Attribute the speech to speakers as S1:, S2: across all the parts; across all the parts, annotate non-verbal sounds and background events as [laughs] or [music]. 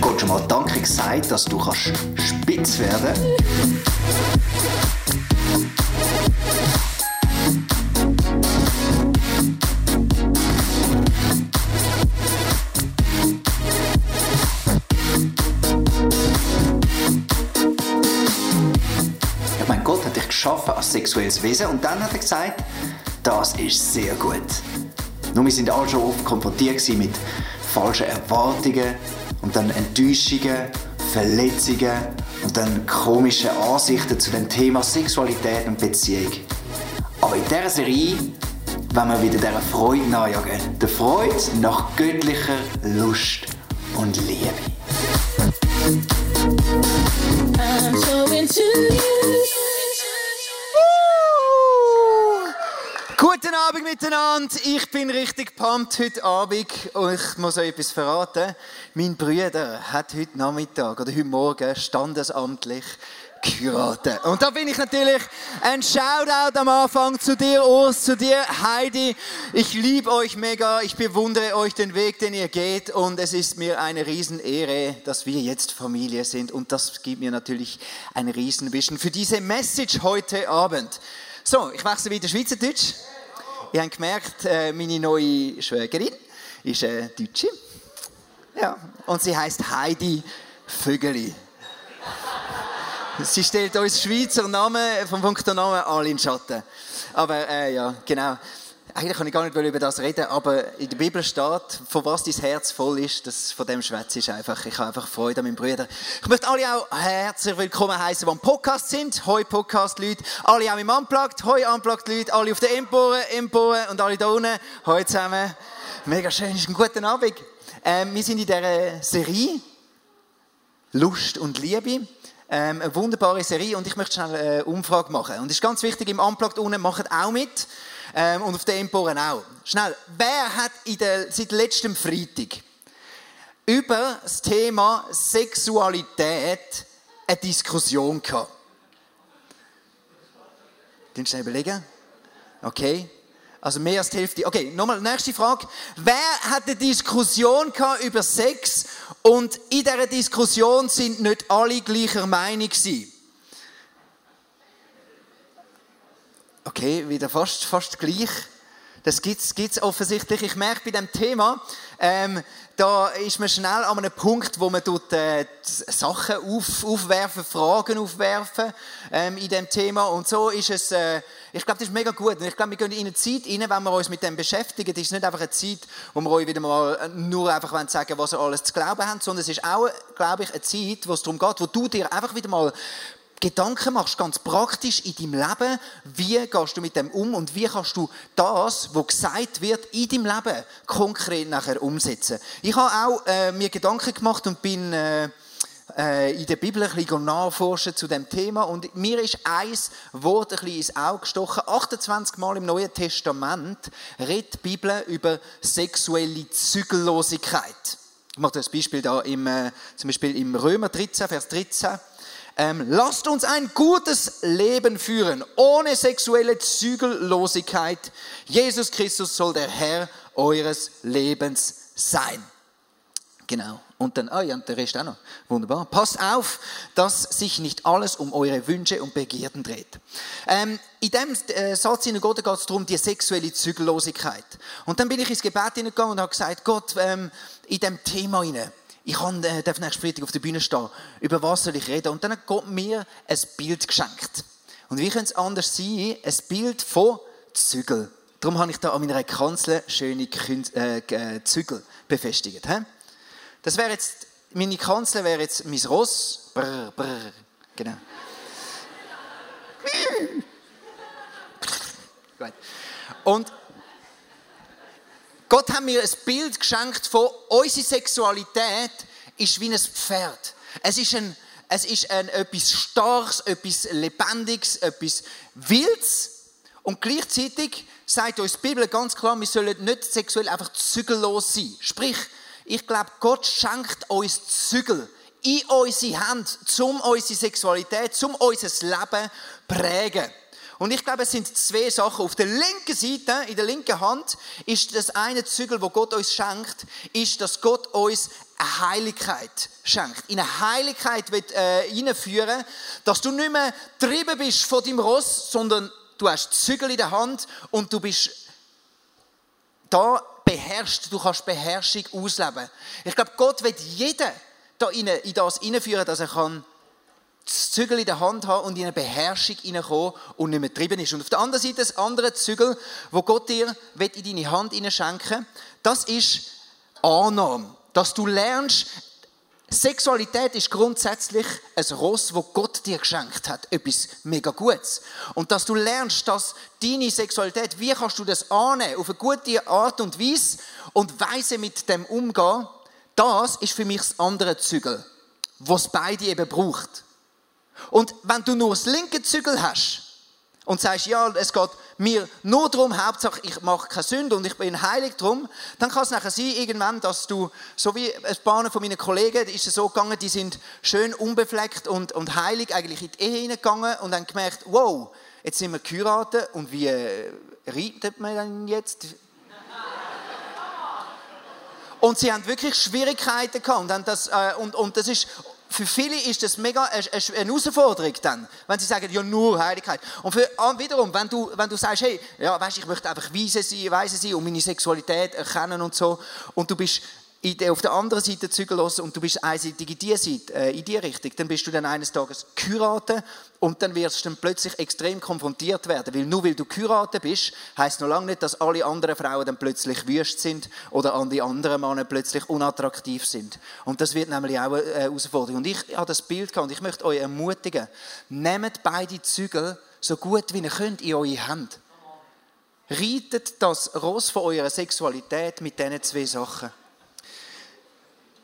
S1: Gott schon mal Danke gesagt, dass du kannst spitz werden Ich meine, Gott hat dich geschaffen als sexuelles Wesen und dann hat er gesagt, das ist sehr gut. Nur wir sind alle schon oft konfrontiert mit falschen Erwartungen und dann Enttäuschungen, Verletzungen und dann komischen Ansichten zu dem Thema Sexualität und Beziehung. Aber in dieser Serie wollen wir wieder dieser Freude nachjagen. Der Freude nach göttlicher Lust und Liebe.
S2: Miteinander. Ich bin richtig pumped heute Abend und ich muss euch etwas verraten. Mein Bruder hat heute Nachmittag oder heute Morgen standesamtlich geheiratet. Und da bin ich natürlich ein Shoutout am Anfang zu dir, Urs, zu dir, Heidi. Ich liebe euch mega. Ich bewundere euch den Weg, den ihr geht. Und es ist mir eine Riesenehre, dass wir jetzt Familie sind. Und das gibt mir natürlich ein Riesenvision für diese Message heute Abend. So, ich wechsle wieder Schweizerdeutsch. Ihr habt gemerkt, äh, meine neue Schwägerin ist eine Deutsche. Ja, und sie heißt Heidi Vögeli. Sie stellt uns Schweizer Namen vom Punkt Namen alle in Schatten. Aber äh, ja, genau. Eigentlich kann ich gar nicht über das reden, aber in der Bibel steht, von was dein Herz voll ist, das, von dem schwätze ich einfach. Ich habe einfach Freude an meinen Brüdern. Ich möchte alle auch herzlich willkommen heißen, die am Podcast sind. Hoi Podcast-Leute. Alle auch im Unplugged. Hoi Unplugged-Leute. Alle auf der Empore, Empore und alle da unten. Hoi zusammen. Mega schön, ist ein guter Abend. Ähm, wir sind in dieser Serie Lust und Liebe. Ähm, eine wunderbare Serie und ich möchte schnell eine Umfrage machen. Und es ist ganz wichtig, im Unplugged unten macht auch mit ähm, und auf den Emporen auch. Schnell, wer hat der, seit letztem Freitag über das Thema Sexualität eine Diskussion gehabt? Den schnell überlegen. Okay. Also mehr als die Hälfte. Okay, nochmal, nächste Frage. Wer hat eine Diskussion gehabt über Sex und in dieser Diskussion sind nicht alle gleicher Meinung gewesen? Okay, wieder fast, fast gleich. Das gibt es offensichtlich. Ich merke bei dem Thema, ähm, da ist man schnell an einem Punkt, wo man tut, äh, Sachen auf, aufwerfen, Fragen aufwerfen ähm, in dem Thema. Und so ist es, äh, ich glaube, das ist mega gut. Und ich glaube, wir gehen in eine Zeit rein, wenn wir uns mit dem beschäftigen. Das ist nicht einfach eine Zeit, wo wir euch wieder mal nur einfach sagen was ihr alles zu glauben habt, sondern es ist auch, glaube ich, eine Zeit, wo es darum geht, wo du dir einfach wieder mal Gedanken machst, ganz praktisch in deinem Leben, wie gehst du mit dem um und wie kannst du das, was gesagt wird, in deinem Leben konkret nachher umsetzen. Ich habe auch äh, mir Gedanken gemacht und bin äh, äh, in der Bibel ein bisschen nachforschen zu dem Thema und mir ist ein Wort ein bisschen ins Auge gestochen. 28 Mal im Neuen Testament redet die Bibel über sexuelle Zügellosigkeit. Ich mache das Beispiel da im, äh, zum Beispiel im Römer 13, Vers 13. Ähm, lasst uns ein gutes Leben führen, ohne sexuelle Zügellosigkeit. Jesus Christus soll der Herr eures Lebens sein. Genau. Und dann, ah ja, und der Rest auch noch. Wunderbar. Passt auf, dass sich nicht alles um eure Wünsche und Begierden dreht. Ähm, in dem äh, Satz in Gott geht es darum, die sexuelle Zügellosigkeit. Und dann bin ich ins Gebet hineingegangen und habe gesagt, Gott, ähm, in dem Thema hinein, ich kann, äh, darf nächsten Freitag auf der Bühne stehen. Über was soll ich reden? Und dann hat Gott mir ein Bild geschenkt. Und wie könnte es anders sein? Ein Bild von Zügel. Darum habe ich da an meiner Kanzel schöne Kün äh, Zügel befestigt. He? Das wäre jetzt, meine Kanzel wäre jetzt mein Ross. Brr, brr, genau. [laughs] Und Gott hat mir ein Bild geschenkt von unserer Sexualität ist wie ein Pferd. Es ist, ein, es ist ein, etwas Starkes, etwas Lebendiges, etwas Wildes. Und gleichzeitig sagt uns die Bibel ganz klar, wir sollen nicht sexuell einfach zügellos sein. Sprich, ich glaube, Gott schenkt uns Zügel in unsere Hand, um unsere Sexualität, um unser Leben zu prägen. Und ich glaube, es sind zwei Sachen. Auf der linken Seite, in der linken Hand, ist das eine Zügel, wo Gott uns schenkt, ist, dass Gott uns eine Heiligkeit schenkt. In eine Heiligkeit wird äh, einführen, dass du nicht mehr getrieben bist von deinem Ross, sondern du hast Zügel in der Hand und du bist da beherrscht, du kannst Beherrschung ausleben. Ich glaube, Gott wird jeden da in, das hineinführen, dass er kann das Zügel in der Hand haben und in eine Beherrschung hineinkommen und nicht mehr getrieben ist. Und auf der anderen Seite das andere Zügel, wo Gott dir in deine Hand schenken das ist Annahme. Dass du lernst, Sexualität ist grundsätzlich ein Ross, wo Gott dir geschenkt hat. Etwas mega Gutes. Und dass du lernst, dass deine Sexualität, wie kannst du das annehmen, auf eine gute Art und Weise und Weise mit dem umgehen, das ist für mich das andere Zügel, was beide eben braucht. Und wenn du nur das linke Zügel hast und sagst, ja, es geht mir nur darum, Hauptsache ich mache keine Sünde und ich bin heilig drum, dann kann es nachher sein, irgendwann, dass du, so wie ein paar von meinen Kollegen, ist es so gegangen, die sind schön unbefleckt und, und heilig eigentlich in die Ehe hineingegangen und haben gemerkt, wow, jetzt sind wir geheiratet und wie äh, reitet man dann jetzt? Und sie haben wirklich Schwierigkeiten gehabt. Und, das, äh, und, und das ist, für viele ist das mega eine Herausforderung dann, wenn sie sagen, ja, nur Heiligkeit. Und für, ah, wiederum, wenn du, wenn du sagst, hey, ja, weißt, ich möchte einfach weise sein, weise sein und meine Sexualität erkennen und so, und du bist auf der anderen Seite zügellos und du bist einseitig in die Seite, äh, in die Richtung, dann bist du dann eines Tages geheiratet und dann wirst du dann plötzlich extrem konfrontiert werden, weil nur weil du geheiratet bist, heißt noch lange nicht, dass alle anderen Frauen dann plötzlich wüst sind oder an die anderen Männer plötzlich unattraktiv sind. Und das wird nämlich auch eine Herausforderung. Und ich habe das Bild gehabt und ich möchte euch ermutigen, nehmt beide Zügel so gut wie ihr könnt in eure Hand. Reitet das Ross von eurer Sexualität mit diesen zwei Sachen.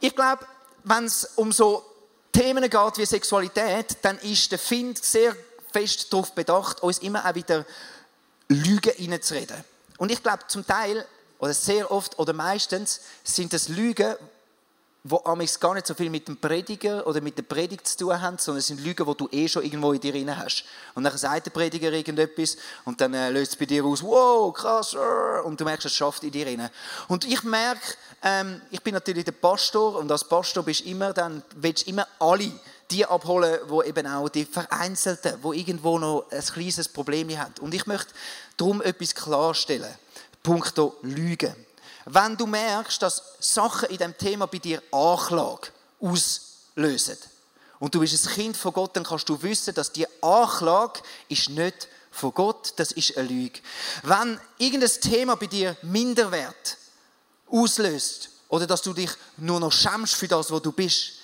S2: Ich glaube, wenn es um so Themen geht wie Sexualität, dann ist der Find sehr fest darauf bedacht, uns immer auch wieder Lügen reinzureden. Und ich glaube, zum Teil, oder sehr oft oder meistens, sind es Lügen, die amigs gar nicht so viel mit dem Prediger oder mit der Predigt zu tun haben, sondern es sind Lügen, die du eh schon irgendwo in dir drin hast. Und dann sagt der Prediger irgendetwas und dann äh, löst es bei dir aus, wow, krass, äh, und du merkst, es schafft in dir drin. Und ich merke, ähm, ich bin natürlich der Pastor und als Pastor bist immer dann, willst immer alle die abholen, wo eben auch die Vereinzelten, wo irgendwo noch ein kleines Problem haben. Und ich möchte darum etwas klarstellen. Punkto Lügen. Wenn du merkst, dass Sachen in dem Thema bei dir Anklage auslösen und du bist ein Kind von Gott, dann kannst du wissen, dass die Anklage ist nicht von Gott, das ist eine Lüge. Wenn irgendein Thema bei dir Minderwert auslöst oder dass du dich nur noch schämst für das, wo du bist,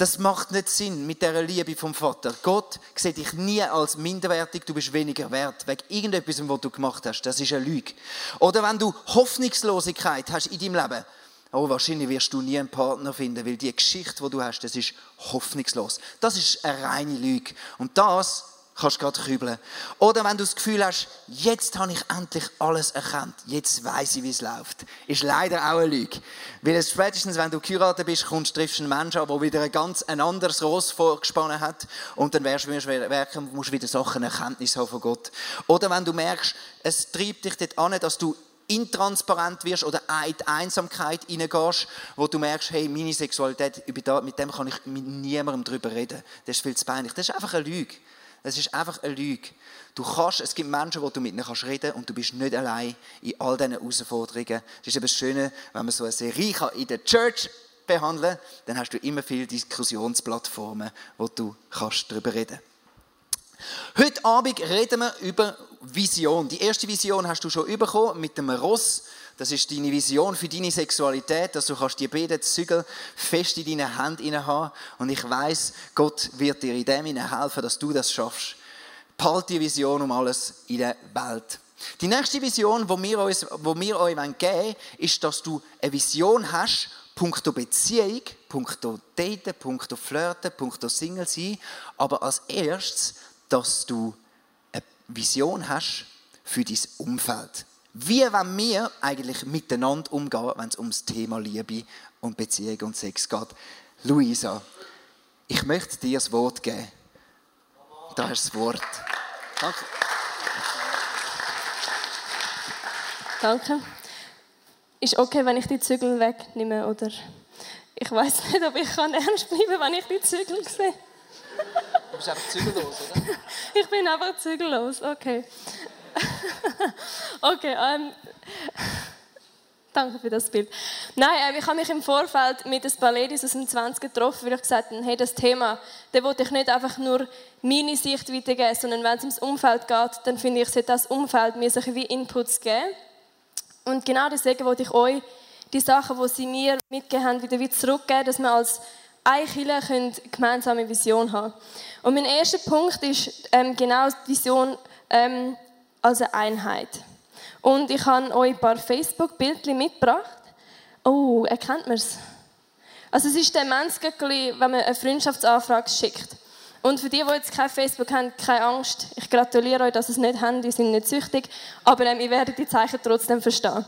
S2: das macht nicht Sinn mit der Liebe vom Vater. Gott sieht dich nie als minderwertig, du bist weniger wert, wegen irgendetwas, was du gemacht hast. Das ist eine Lüge. Oder wenn du Hoffnungslosigkeit hast in deinem Leben, oh, wahrscheinlich wirst du nie einen Partner finden, weil die Geschichte, die du hast, das ist hoffnungslos. Das ist eine reine Lüge. Und das kannst du gerade kübeln. Oder wenn du das Gefühl hast, jetzt habe ich endlich alles erkannt, jetzt weiß ich, wie es läuft. Ist leider auch eine Lüge. Weil es spätestens, wenn du geheiratet bist, kommst, triffst du einen Menschen der wieder ein ganz ein anderes Ross vorgespannt hat und dann wirst du merken, musst wieder Sachen Erkenntnis haben von Gott. Oder wenn du merkst, es treibt dich dort an, dass du intransparent wirst oder in die Einsamkeit hineingehst, wo du merkst, hey, meine Sexualität, mit dem kann ich mit niemandem darüber reden. Das ist viel zu peinlich. Das ist einfach eine Lüge. Es ist einfach eine Lüge. Du kannst, es gibt Menschen, wo du mit ihnen kannst reden und du bist nicht allein in all diesen Herausforderungen. Das ist eben das Schöne, wenn man so eine Serie in der Church behandeln kann, dann hast du immer viele Diskussionsplattformen, wo du kannst darüber reden Heute Abend reden wir über Vision. Die erste Vision hast du schon bekommen mit dem Ross. Das ist deine Vision für deine Sexualität, dass du kannst die beiden Zügel fest in deinen Händen haben. Und ich weiß, Gott wird dir in dem helfen, dass du das schaffst. Behalte die Vision um alles in der Welt. Die nächste Vision, die wir euch geben wollen, ist, dass du eine Vision hast punkto Beziehung, punkto Daten, punkto Flirten, punkto Single sein, aber als erstes, dass du eine Vision hast für dein Umfeld. Wie wollen wir eigentlich miteinander umgehen, wenn es ums Thema Liebe und Beziehung und Sex geht? Luisa, ich möchte dir das Wort geben. Da ist das Wort. Danke.
S3: Danke. Ist okay, wenn ich die Zügel wegnehme, oder? Ich weiß nicht, ob ich kann ernst bleiben wenn ich die Zügel sehe.
S2: Du bist einfach zügellos, oder? [laughs]
S3: Ich bin einfach zügellos, okay. [laughs] okay, ähm, danke für das Bild. Nein, ähm, ich habe mich im Vorfeld mit ein paar Ladies aus dem 20 getroffen, weil ich gesagt habe, hey, das Thema, da wollte ich nicht einfach nur meine Sicht weitergeben, sondern wenn es ums Umfeld geht, dann finde ich, sollte das Umfeld mir solche wie Inputs geben. Und genau deswegen wollte ich euch die Sachen, die sie mir mitgegeben haben, wieder, wieder zurückgeben, dass wir als eine Kirche gemeinsame Vision haben Und mein erster Punkt ist ähm, genau die Vision ähm, als eine Einheit. Und ich habe euch ein paar Facebook-Bildchen mitgebracht. Oh, erkennt man es? Also es ist Menschgöckli, wenn man eine Freundschaftsanfrage schickt. Und für die, die jetzt kein Facebook haben, keine Angst. Ich gratuliere euch, dass ihr es nicht habt, die sind nicht süchtig. Aber ähm, ihr werdet die Zeichen trotzdem verstehen.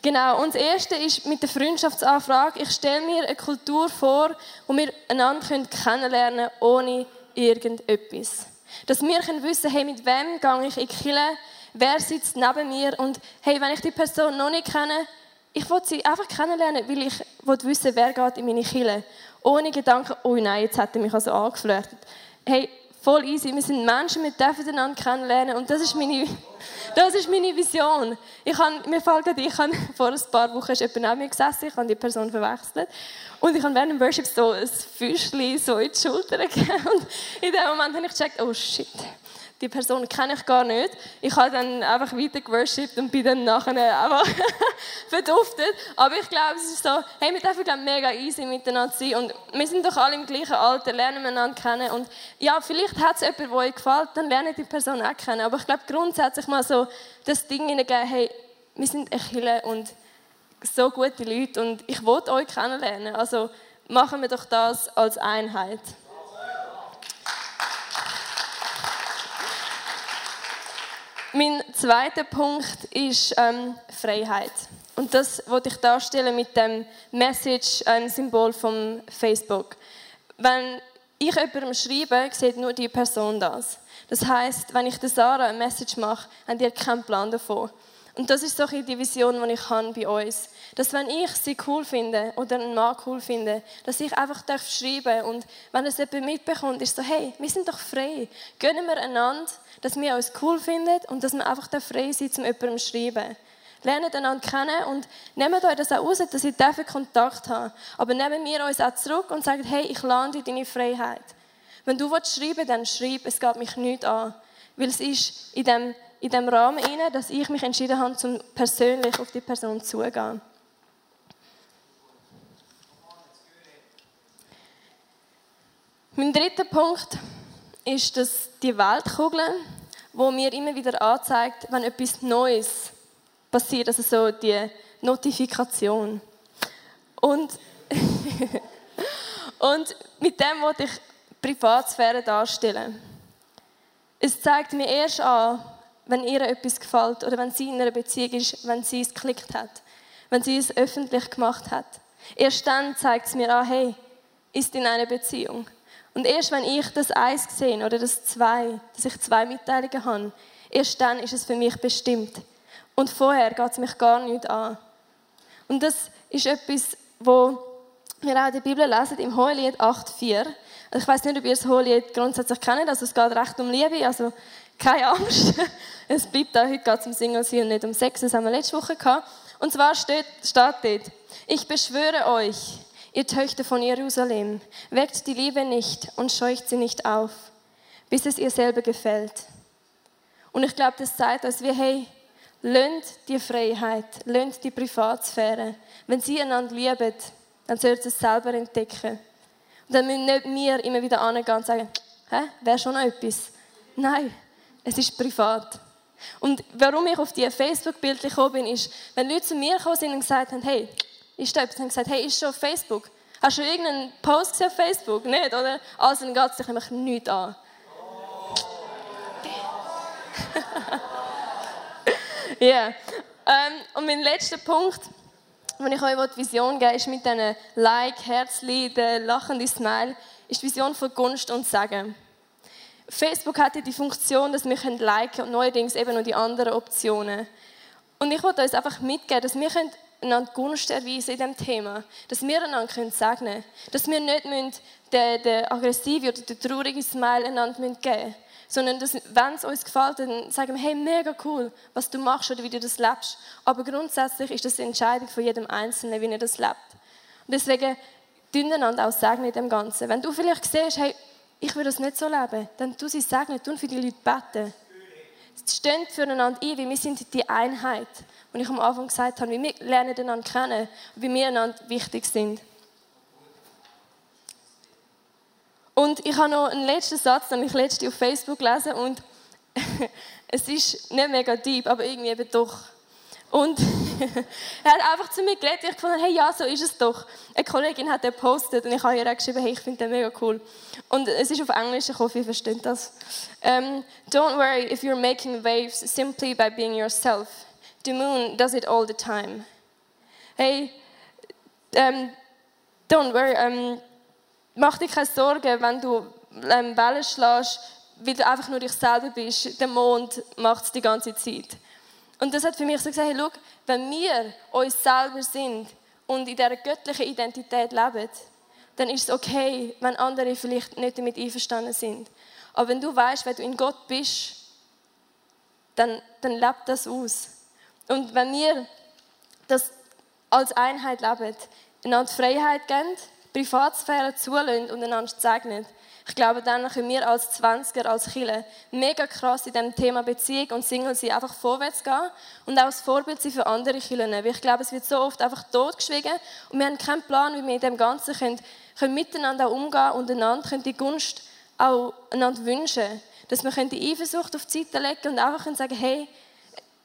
S3: Genau, und das Erste ist mit der Freundschaftsanfrage. Ich stelle mir eine Kultur vor, wo wir einander kennenlernen können, ohne irgendetwas. Dass wir können wissen hey, mit wem gehe ich in die Kirche, wer sitzt neben mir und hey, wenn ich die Person noch nicht kenne, ich will sie einfach kennenlernen, weil ich will wissen, wer geht in meine Kirche. Ohne Gedanken, oh nein, jetzt hat er mich also angeflirtet. Hey, voll easy. Wir sind Menschen, wir dürfen einander kennenlernen. Und das ist meine, [laughs] das ist meine Vision. Ich habe, mir fällt gerade, ich habe vor ein paar Wochen ist jemand neben mir gesessen, ich habe die Person verwechselt. Und ich habe während dem Worship so ein Füßchen so in die Schulter [laughs] gegeben. Und in dem Moment habe ich gecheckt, oh shit die Person kenne ich gar nicht. Ich habe dann einfach weiter geworshipped und bin dann nachher einfach [laughs] verduftet. Aber ich glaube, es ist so, hey, wir dürfen glaube mega easy miteinander sein und wir sind doch alle im gleichen Alter, lernen einander kennen und ja, vielleicht hat es jemanden, der euch gefällt, dann lernen die Person auch kennen. Aber ich glaube, grundsätzlich mal so das Ding hineingeben, hey, wir sind ein Chile und so gute Leute und ich wollte euch kennenlernen. Also machen wir doch das als Einheit. Mein zweiter Punkt ist ähm, Freiheit. Und das wollte ich darstellen mit dem Message-Symbol vom Facebook. Wenn ich jemandem schreibe, sieht nur die Person das. Das heißt, wenn ich der Sarah ein Message mache, haben die keinen Plan davon. Und das ist so die Vision, die ich habe bei uns. Dass wenn ich sie cool finde oder einen Mann cool finde, dass ich einfach schreiben darf und wenn es jemand mitbekommt, ist so, hey, wir sind doch frei. Gönnen wir einander, dass wir uns cool finden und dass wir einfach frei sind, um jemandem zu schreiben. Lernen einander kennen und nehmt euch das auch raus, dass ihr Kontakt haben Aber nehmen wir uns auch zurück und sagen, hey, ich lande deine Freiheit. Wenn du schreiben willst, dann schreib, es geht mich nicht an. Weil es ist in dem in dem Rahmen inne, dass ich mich entschieden habe, zum persönlich auf die Person zugehen. Mein dritter Punkt ist, dass die Weltkugel, wo mir immer wieder anzeigt, wenn etwas Neues passiert, also so die Notifikation. Und, [laughs] und mit dem wollte ich Privatsphäre darstellen. Es zeigt mir erst an, wenn ihr etwas gefällt oder wenn sie in einer Beziehung ist, wenn sie es geklickt hat, wenn sie es öffentlich gemacht hat. Erst dann zeigt es mir an, hey, ist in einer Beziehung. Und erst wenn ich das Eins sehe oder das Zwei, dass ich zwei Mitteilungen habe, erst dann ist es für mich bestimmt. Und vorher geht es mich gar nicht an. Und das ist etwas, wo wir auch der Bibel lesen, im Hohelied 8,4. Also ich weiß nicht, ob ihr das Hohelied grundsätzlich kennt, also es geht recht um Liebe, also keine Angst. [laughs] Es bleibt da, heute geht es um Single sein und nicht um Sex, das haben wir letzte Woche gehabt. Und zwar steht, steht dort, ich beschwöre euch, ihr Töchter von Jerusalem, weckt die Liebe nicht und scheucht sie nicht auf, bis es ihr selber gefällt. Und ich glaube, das zeigt uns, wie, hey, lönt die Freiheit, lönt die Privatsphäre. Wenn sie einander lieben, dann sollt ihr es selber entdecken. Und dann müssen nicht wir immer wieder angehen und sagen, hä, wäre schon noch etwas. Nein, es ist privat. Und warum ich auf diese Facebook-Bilder gekommen bin, ist, wenn Leute zu mir gekommen sind und gesagt haben, hey, ist da etwas. Haben gesagt, hey, ist schon auf Facebook? Hast du irgendeinen Post gesehen auf Facebook? Nicht, oder? Also dann geht es dich nämlich nichts an. [laughs] Ja. Ähm, und mein letzter Punkt, den ich euch die Vision geben will, ist mit diesen Like, Herzli, der lachende Smile, ist die Vision von Gunst und Sagen. Facebook hat ja die Funktion, dass wir liken können und neuerdings eben noch die anderen Optionen. Und ich wollte uns einfach mitgeben, dass wir einander Gunst erweisen in diesem Thema. Dass wir einander segnen können. Dass wir nicht den, den aggressiven oder den traurigen Smile einander geben müssen. Sondern, dass, wenn es uns gefällt, dann sagen wir, hey, mega cool, was du machst oder wie du das lebst. Aber grundsätzlich ist das eine Entscheidung von jedem Einzelnen, wie er das lebt. Und deswegen, einander auch segnen in dem Ganzen. Wenn du vielleicht siehst, hey, ich will das nicht so leben, dann tu sie segnen, tu für die Leute beten. Stehen füreinander ein, weil wir sind die Einheit. Und ich am Anfang gesagt habe, wie wir lernen einander kennen, wie wir einander wichtig sind. Und ich habe noch einen letzten Satz, den ich letzte auf Facebook gelesen und [laughs] es ist nicht mega deep, aber irgendwie eben doch. Und [laughs] er hat einfach zu mir geredet. Ich fand, hey, ja, so ist es doch. Eine Kollegin hat den gepostet und ich habe ihr geschrieben, hey, ich finde den mega cool. Und es ist auf Englisch, ich hoffe, ihr versteht das. Um, Don't worry if you're making waves simply by being yourself. The moon does it all the time. Hey, um, don't worry. Um, mach dir keine Sorgen, wenn du ähm, Wellen schlägst, weil du einfach nur dich selber bist. Der Mond macht es die ganze Zeit. Und das hat für mich so gesagt, hey, schau, wenn wir uns selber sind und in dieser göttlichen Identität leben, dann ist es okay, wenn andere vielleicht nicht damit einverstanden sind. Aber wenn du weißt, wer du in Gott bist, dann, dann lebt das aus. Und wenn wir das als Einheit leben, einander Freiheit geben, Privatsphäre zulassen und einander segnen, ich glaube, dann können wir als 20er, als Chile mega krass in diesem Thema Beziehung und Single sein, einfach vorwärts gehen und auch als Vorbild sein für andere Chilen. Weil ich glaube, es wird so oft einfach totgeschwiegen und wir haben keinen Plan, wie wir in dem Ganzen können, können miteinander umgehen und einander können die Gunst auch einander wünschen. Dass wir die Eifersucht auf die Seite legen und einfach sagen, hey,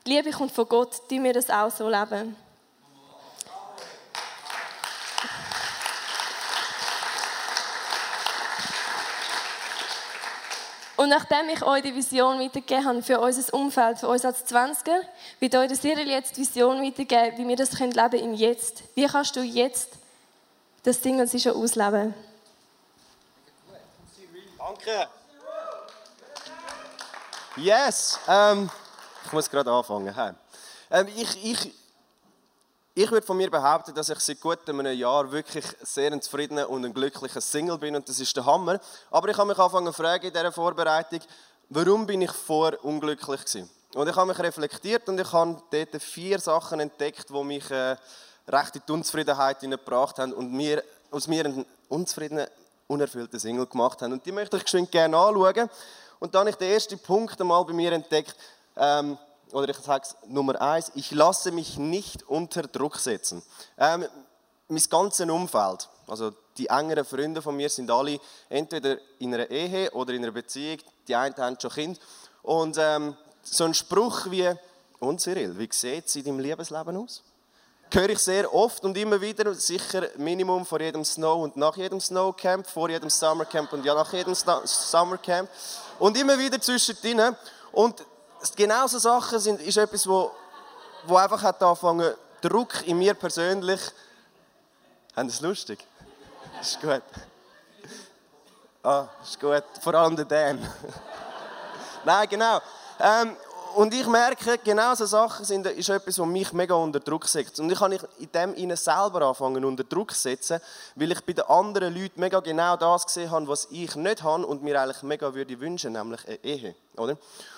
S3: Liebe kommt von Gott, die wir das auch so leben. Und nachdem ich euch die Vision weitergegeben habe für unser Umfeld, für uns als 20er, wird euch Cyril jetzt die Vision weitergeben, wie wir das leben können im Jetzt. Wie kannst du jetzt das Ding und schon ausleben?
S4: Danke. Yes. Ähm, ich muss gerade anfangen. Ähm, ich, ich, ich würde von mir behaupten, dass ich seit gut einem Jahr wirklich sehr ein zufriedener und ein glücklicher Single bin und das ist der Hammer. Aber ich habe mich angefangen zu fragen in dieser Vorbereitung, warum bin ich vor unglücklich gewesen? Und ich habe mich reflektiert und ich habe dort vier Sachen entdeckt, die mich äh, recht in die Unzufriedenheit gebracht haben und mir, aus mir einen unzufriedenen, unerfüllten Single gemacht haben. Und die möchte ich geschwind gerne anschauen. Und dann habe ich den ersten Punkt einmal bei mir entdeckt, ähm, oder ich sage es Nummer eins, ich lasse mich nicht unter Druck setzen. Ähm, mein ganzes Umfeld, also die engeren Freunde von mir sind alle entweder in einer Ehe oder in einer Beziehung, die einen haben schon Kind. Und ähm, so ein Spruch wie, und Cyril, wie sieht es in deinem Liebesleben aus? höre ich sehr oft und immer wieder, sicher Minimum vor jedem Snow und nach jedem Snowcamp, vor jedem Summercamp und ja nach jedem Summercamp. Und immer wieder zwischendrin. Und genau so Sachen sind, ist etwas, wo, wo einfach hat angefangen, Druck in mir persönlich. Haben Sie es lustig? Ist gut. Ah, ist gut. Vor allem der Dan. [laughs] Nein, genau. Ähm, und ich merke, genau so Sachen sind, ist etwas, was mich mega unter Druck setzt. Und ich kann in dem ihnen selber anfangen unter Druck setzen, weil ich bei den anderen Leuten mega genau das gesehen habe, was ich nicht habe und mir eigentlich mega würde wünschen, nämlich eine Ehe, oder?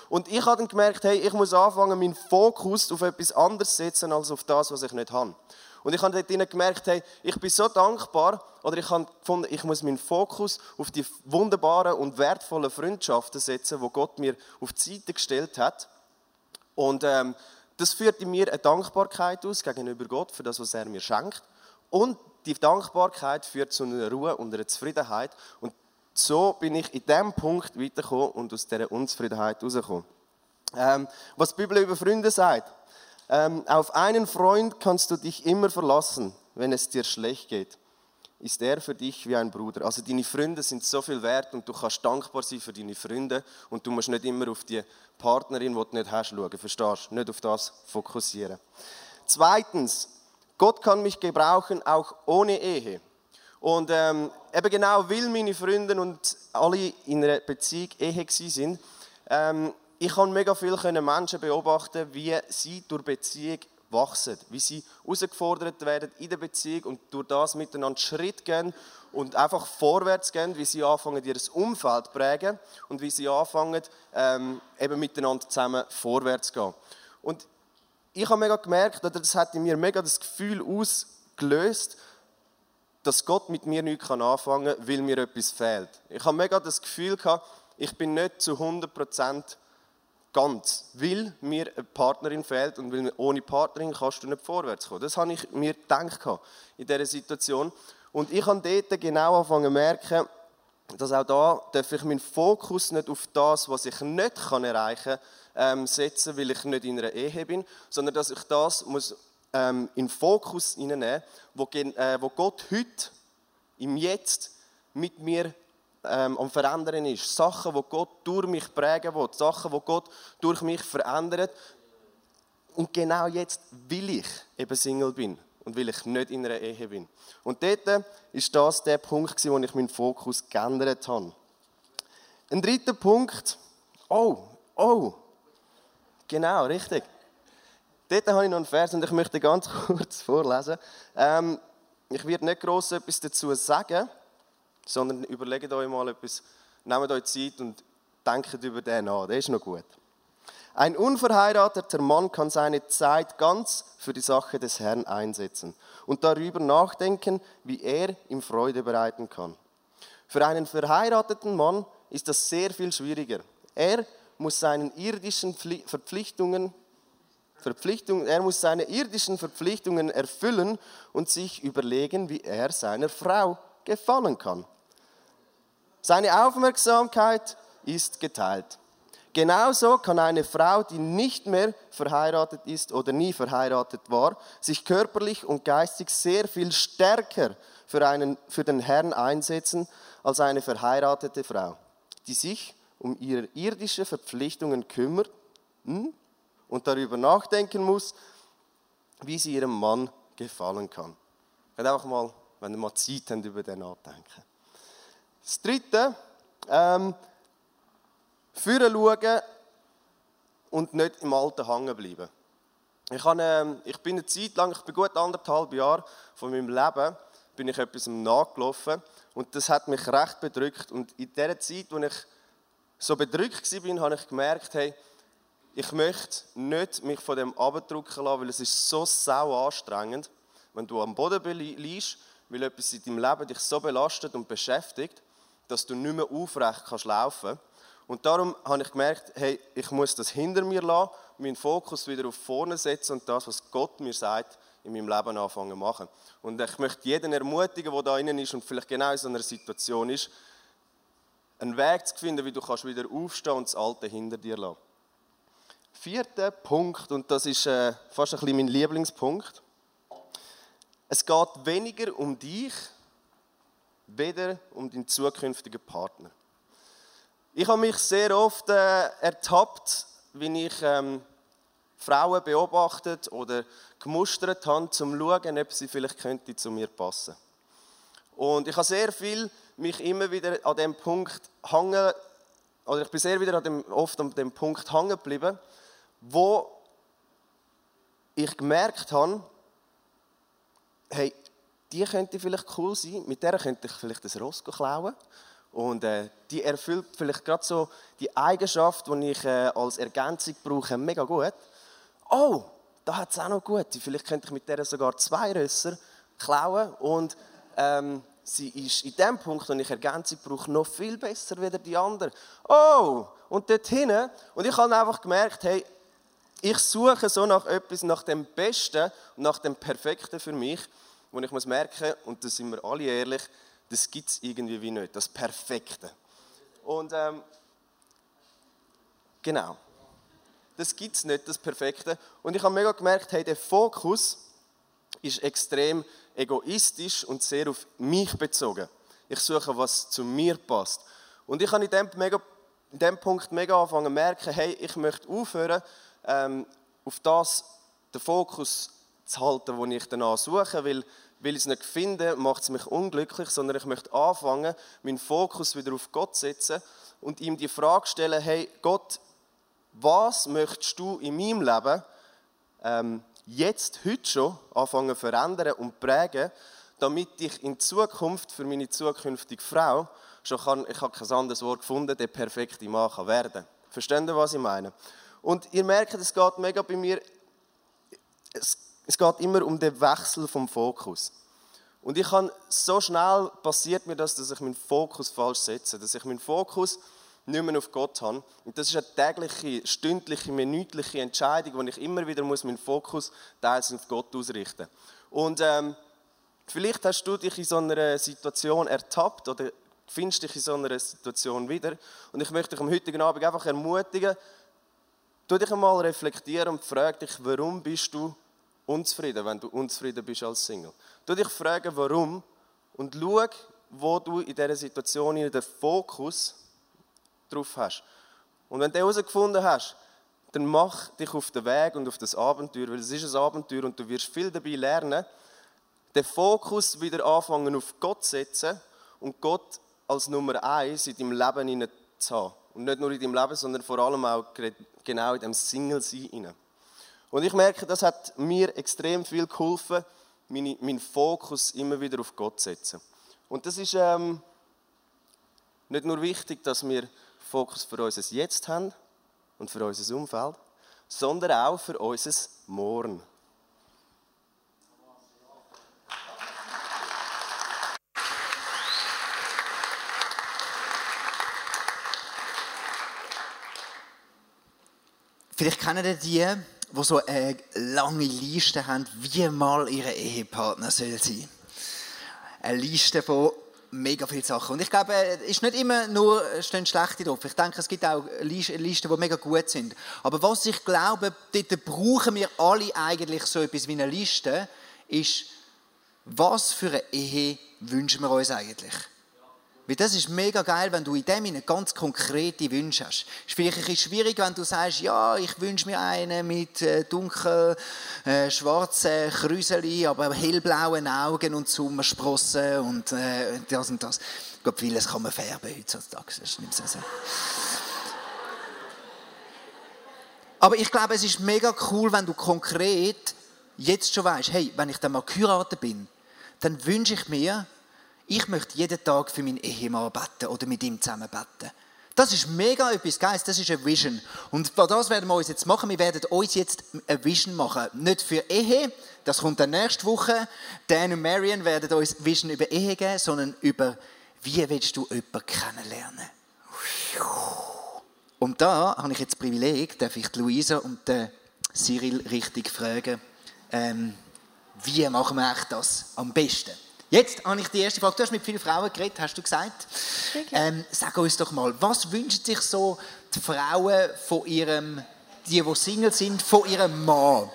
S4: Und ich habe dann gemerkt, hey, ich muss anfangen, meinen Fokus auf etwas anderes zu setzen, als auf das, was ich nicht habe. Und ich habe dort gemerkt, hey, ich bin so dankbar, oder ich habe gefunden, ich muss meinen Fokus auf die wunderbaren und wertvollen Freundschaften setzen, wo Gott mir auf die Seite gestellt hat. Und ähm, das führt in mir eine Dankbarkeit aus gegenüber Gott für das, was er mir schenkt. Und die Dankbarkeit führt zu einer Ruhe und einer Zufriedenheit. Und so bin ich in diesem Punkt weitergekommen und aus dieser Unzufriedenheit rausgekommen. Ähm, was die Bibel über Freunde sagt. Ähm, auf einen Freund kannst du dich immer verlassen. wenn es dir schlecht geht, ist er für dich wie ein Bruder. Also deine Freunde sind so viel wert und du kannst dankbar sein für deine Freunde und du musst nicht immer auf die Partnerin, die du nicht hast, schauen. Verstehst du? Nicht auf das fokussieren. Zweitens, Gott kann mich gebrauchen, auch ohne Ehe. Und ähm, eben genau, weil meine Freunde und alle in einer Beziehung Ehe sind, ähm, ich kann mega viel Menschen beobachten, wie sie durch Beziehung wachsen, wie sie herausgefordert werden in der Beziehung und durch das miteinander Schritt gehen und einfach vorwärts gehen, wie sie anfangen, ihr Umfeld zu prägen und wie sie anfangen, ähm, eben miteinander zusammen vorwärts zu gehen. Und ich habe mega gemerkt, oder das hat in mir mega das Gefühl ausgelöst, dass Gott mit mir nichts anfangen kann, weil mir etwas fehlt. Ich habe mega das Gefühl gehabt, ich bin nicht zu 100% ganz, weil mir eine Partnerin fehlt und weil ohne Partnerin kannst du nicht vorwärts kommen. Das habe ich mir gedacht in dieser Situation. Und ich habe dort genau angefangen zu merken, dass auch da darf ich meinen Fokus nicht auf das, was ich nicht erreichen kann, ähm, setzen, weil ich nicht in einer Ehe bin, sondern dass ich das muss, ähm, in den Fokus hineinnehmen wo, äh, wo Gott heute, im Jetzt, mit mir ähm, am Verändern ist. Sachen, die Gott durch mich prägen will. Sachen, die Gott durch mich verändert. Und genau jetzt will ich eben Single bin und weil ich nicht in einer Ehe bin. Und dort ist das der Punkt, wo ich meinen Fokus geändert habe. Ein dritter Punkt. Oh, oh. Genau, richtig. Dort habe ich noch einen Vers und ich möchte ganz [laughs] kurz vorlesen. Ähm, ich werde nicht gross etwas dazu sagen, sondern überlegt euch mal etwas, nehmt euch Zeit und denkt über den nach. Der ist noch gut. Ein unverheirateter Mann kann seine Zeit ganz für die Sache des Herrn einsetzen und darüber nachdenken, wie er ihm Freude bereiten kann. Für einen verheirateten Mann ist das sehr viel schwieriger. Er muss seinen irdischen Verpflichtungen Verpflichtungen, er muss seine irdischen Verpflichtungen erfüllen und sich überlegen, wie er seiner Frau gefallen kann. Seine Aufmerksamkeit ist geteilt. Genauso kann eine Frau, die nicht mehr verheiratet ist oder nie verheiratet war, sich körperlich und geistig sehr viel stärker für, einen, für den Herrn einsetzen als eine verheiratete Frau, die sich um ihre irdischen Verpflichtungen kümmert hm, und darüber nachdenken muss, wie sie ihrem Mann gefallen kann. Ich einfach mal, wenn ihr mal Zeit habt, über den nachdenken. Das Dritte, ähm, führen schauen und nicht im Alten hängen bleiben. Ich, habe, ähm, ich bin eine Zeit lang, ich bin gut anderthalb Jahre von meinem Leben, bin ich etwas nachgelaufen und das hat mich recht bedrückt. Und in der Zeit, wo ich so bedrückt war, habe ich gemerkt, hey, ich möchte nicht mich von dem abdrücken lassen, weil es ist so sau anstrengend, wenn du am Boden liegst, weil etwas in deinem Leben dich so belastet und beschäftigt dass du nicht mehr aufrecht kannst laufen Und darum habe ich gemerkt, hey, ich muss das hinter mir lassen, meinen Fokus wieder auf vorne setzen und das, was Gott mir sagt, in meinem Leben anfangen zu machen. Und ich möchte jeden ermutigen, der da innen ist und vielleicht genau in so einer Situation ist, einen Weg zu finden, wie du kannst wieder aufstehen und das Alte hinter dir lassen. Vierter Punkt, und das ist äh, fast ein bisschen mein Lieblingspunkt. Es geht weniger um dich, weder um den zukünftigen Partner. Ich habe mich sehr oft äh, ertappt, wie ich ähm, Frauen beobachtet oder gemustert habe, um zu schauen, ob sie vielleicht könnte zu mir passen. Und ich habe sehr viel mich immer wieder an dem Punkt hängen, oder ich bin sehr wieder an dem, oft an dem Punkt hängen geblieben, wo ich gemerkt habe, hey, die könnte vielleicht cool sein, mit der könnte ich vielleicht das Ross klauen. Und äh, die erfüllt vielleicht gerade so die Eigenschaft, die ich äh, als Ergänzung brauche, mega gut. Oh, da hat es auch noch gut. Vielleicht könnte ich mit der sogar zwei Rösser klauen. Und ähm, sie ist in dem Punkt, wo ich Ergänzung brauche, noch viel besser als die andere. Oh, und dort hinten. Und ich habe einfach gemerkt, hey, ich suche so nach etwas, nach dem Besten und nach dem Perfekten für mich wo ich muss merken, und da sind wir alle ehrlich, das gibt es irgendwie wie nicht, das Perfekte. Und ähm, genau, das gibt es nicht, das Perfekte. Und ich habe mega gemerkt, hey, der Fokus ist extrem egoistisch und sehr auf mich bezogen. Ich suche, was zu mir passt. Und ich habe in dem, mega, in dem Punkt mega angefangen zu merken, hey, ich möchte aufhören, ähm, auf das den Fokus zu halten, den ich danach suche, weil, weil ich es nicht finde, macht es mich unglücklich, sondern ich möchte anfangen, meinen Fokus wieder auf Gott setzen und ihm die Frage stellen, hey Gott, was möchtest du in meinem Leben ähm, jetzt, heute schon, anfangen zu verändern und prägen, damit ich in Zukunft für meine zukünftige Frau schon kann, ich habe kein anderes Wort gefunden, der perfekte Mann kann werden. Verstehen Sie, was ich meine? Und ihr merkt, es geht mega bei mir, es, es geht immer um den Wechsel vom Fokus. Und ich kann so schnell passiert mir das, dass ich meinen Fokus falsch setze, dass ich meinen Fokus nicht mehr auf Gott habe. Und das ist eine tägliche, stündliche, minütliche Entscheidung, wo ich immer wieder muss meinen Fokus teils auf Gott ausrichten. Und ähm, vielleicht hast du dich in so einer Situation ertappt oder findest dich in so einer Situation wieder. Und ich möchte dich am heutigen Abend einfach ermutigen, tu dich einmal reflektieren und frag dich, warum bist du unzufrieden, wenn du unzufrieden bist als Single. Du dich fragen, warum und schau, wo du in dieser Situation den Fokus drauf hast. Und wenn du herausgefunden hast, dann mach dich auf den Weg und auf das Abenteuer, weil es ist ein Abenteuer und du wirst viel dabei lernen, den Fokus wieder anfangen auf Gott zu setzen und Gott als Nummer eins in deinem Leben zu haben. Und nicht nur in deinem Leben, sondern vor allem auch genau in dem Single-Sein. Und ich merke, das hat mir extrem viel geholfen, meinen Fokus immer wieder auf Gott zu setzen. Und das ist ähm, nicht nur wichtig, dass wir Fokus für unser Jetzt haben und für unser Umfeld, sondern auch für unser Morgen.
S2: Vielleicht kennen ihr die, die so eine lange Liste haben, wie mal ihre Ehepartner soll sein. Eine Liste von mega viele Sachen. Und ich glaube, es ist nicht immer nur stehen schlechte drauf. Ich denke, es gibt auch Listen, die mega gut sind. Aber was ich glaube, dort brauchen wir alle eigentlich so etwas wie eine Liste, ist, was für eine Ehe wünschen wir uns eigentlich? Weil das ist mega geil, wenn du in dem ganz konkrete Wünsche hast. Es ist vielleicht ein bisschen schwierig, wenn du sagst, ja, ich wünsche mir einen mit äh, dunkel äh, schwarzen Krüseli, aber hellblauen Augen und Sommersprossen und äh, das und das. Ich glaube, vieles kann man färben heutzutage. Das nicht so. Aber ich glaube, es ist mega cool, wenn du konkret jetzt schon weißt, hey, wenn ich dann mal geheiratet bin, dann wünsche ich mir, ich möchte jeden Tag für meinen Ehemann beten oder mit ihm zusammen beten. Das ist mega etwas Geiles, das ist eine Vision. Und das werden wir uns jetzt machen. Wir werden uns jetzt eine Vision machen. Nicht für Ehe, das kommt dann nächste Woche. Dan und Marion werden uns Vision über Ehe geben, sondern über, wie willst du jemanden kennenlernen. Und da habe ich jetzt das Privileg, darf ich die Luisa und den Cyril richtig fragen, ähm, wie machen wir das am besten? Jetzt habe ich die erste Frage. Du hast mit vielen Frauen geredet, hast du gesagt. Ähm, sag uns doch mal, was wünschen sich so die Frauen von ihrem, die, die Single sind, von ihrem Mann?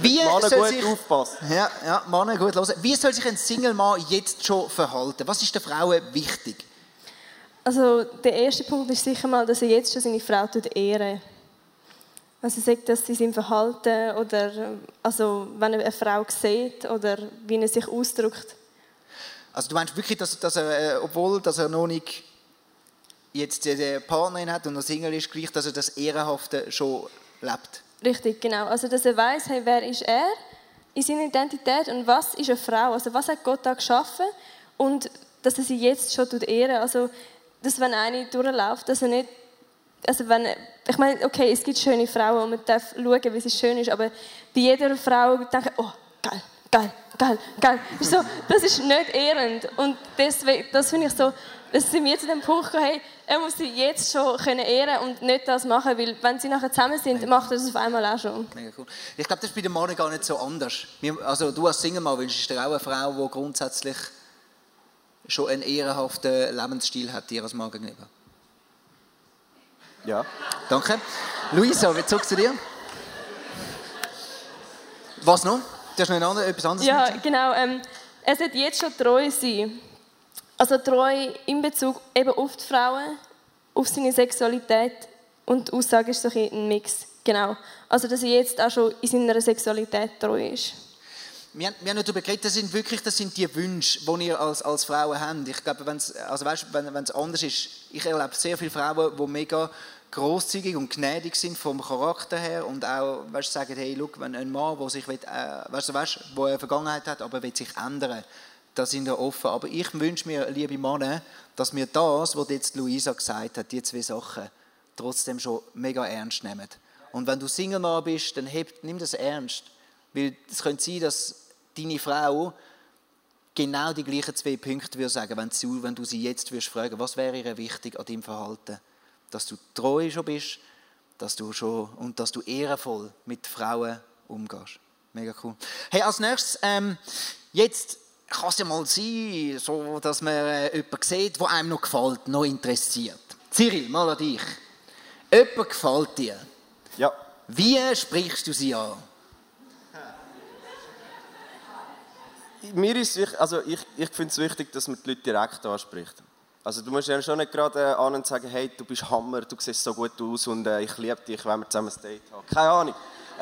S4: Wie Männer soll gut sich, aufpassen.
S2: Ja, ja, Männer gut hören. Wie soll sich ein Single-Mann jetzt schon verhalten? Was ist der Frauen wichtig?
S3: Also der erste Punkt ist sicher mal, dass er jetzt schon seine Frau ehren also sagt, dass sie sein Verhalten oder also wenn er eine Frau sieht oder wie er sich ausdrückt,
S2: also du meinst wirklich, dass, dass er, äh, obwohl dass er noch nicht jetzt eine Partnerin hat und noch Single ist, gleich, dass er das Ehrenhafte schon lebt?
S3: Richtig, genau. Also dass er weiß, hey, wer ist er in seiner Identität und was ist eine Frau? Also was hat Gott da geschaffen und dass er sie jetzt schon tut ehren. Also dass wenn eine durchläuft, dass er nicht also wenn, ich meine, okay, es gibt schöne Frauen und man darf schauen, wie sie schön ist, aber bei jeder Frau denke ich, oh, geil, geil, geil, geil. So, das ist nicht ehrend. Und deswegen, das finde ich so, dass sie mir zu dem Punkt kommen, hey, er muss sie jetzt schon können ehren und nicht das machen, weil wenn sie nachher zusammen sind, macht er das auf einmal auch schon.
S2: Mega cool. Ich glaube, das ist bei den Männern gar nicht so anders. Also du als Single wünschst dir auch eine Frau, die grundsätzlich schon einen ehrenhaften Lebensstil hat, dir als Mann gegenüber.
S4: Ja.
S2: Danke. Luisa, wie zurück zu dir. Was noch? Du hast noch etwas anderes
S3: Ja,
S2: mitgebracht?
S3: genau. Ähm, er sollte jetzt schon treu sein. Also treu in Bezug eben auf die Frauen, auf seine Sexualität und die Aussage ist so ein, Mix. Genau. Also dass er jetzt auch schon in seiner Sexualität treu ist.
S2: Wir, haben- wir haben nicht darüber geredet, das sind wirklich das sind die Wünsche, die ihr als, als Frauen habt. Ich glaube, wenn's, also weißt, wenn es anders ist, ich erlebe sehr viele Frauen, die mega großzügig und gnädig sind vom Charakter her und auch weißt, sagen, hey, look, wenn ein Mann, der sich will, äh, weißt, weißt, wo eine Vergangenheit hat, aber will sich ändern, da sind wir offen. Aber ich wünsche mir, liebe Männer, dass wir das, was jetzt Luisa gesagt hat, die zwei Sachen, trotzdem schon mega ernst nehmen. Und wenn du Single bist, dann heb, nimm das ernst. Weil es könnte sein, dass deine Frau genau die gleichen zwei Punkte würde sagen, wenn du, wenn du sie jetzt würdest fragen, was wäre ihr wichtig an deinem Verhalten? Dass du treu schon bist, dass du schon, und dass du ehrenvoll mit Frauen umgehst. Mega cool. Hey, als nächstes, ähm, jetzt kann es ja mal sein, so, dass man äh, jemanden sieht, der einem noch gefällt, noch interessiert. Cyril, mal an dich. Jemand gefällt dir.
S4: Ja.
S2: Wie sprichst du sie an?
S4: Mir ist also ich, ich finde es wichtig, dass man die Leute direkt anspricht. Also du musst ja schon nicht gerade äh, an und sagen, hey, du bist Hammer, du siehst so gut aus und äh, ich liebe dich, wenn wir zusammen ein Date haben. Keine Ahnung.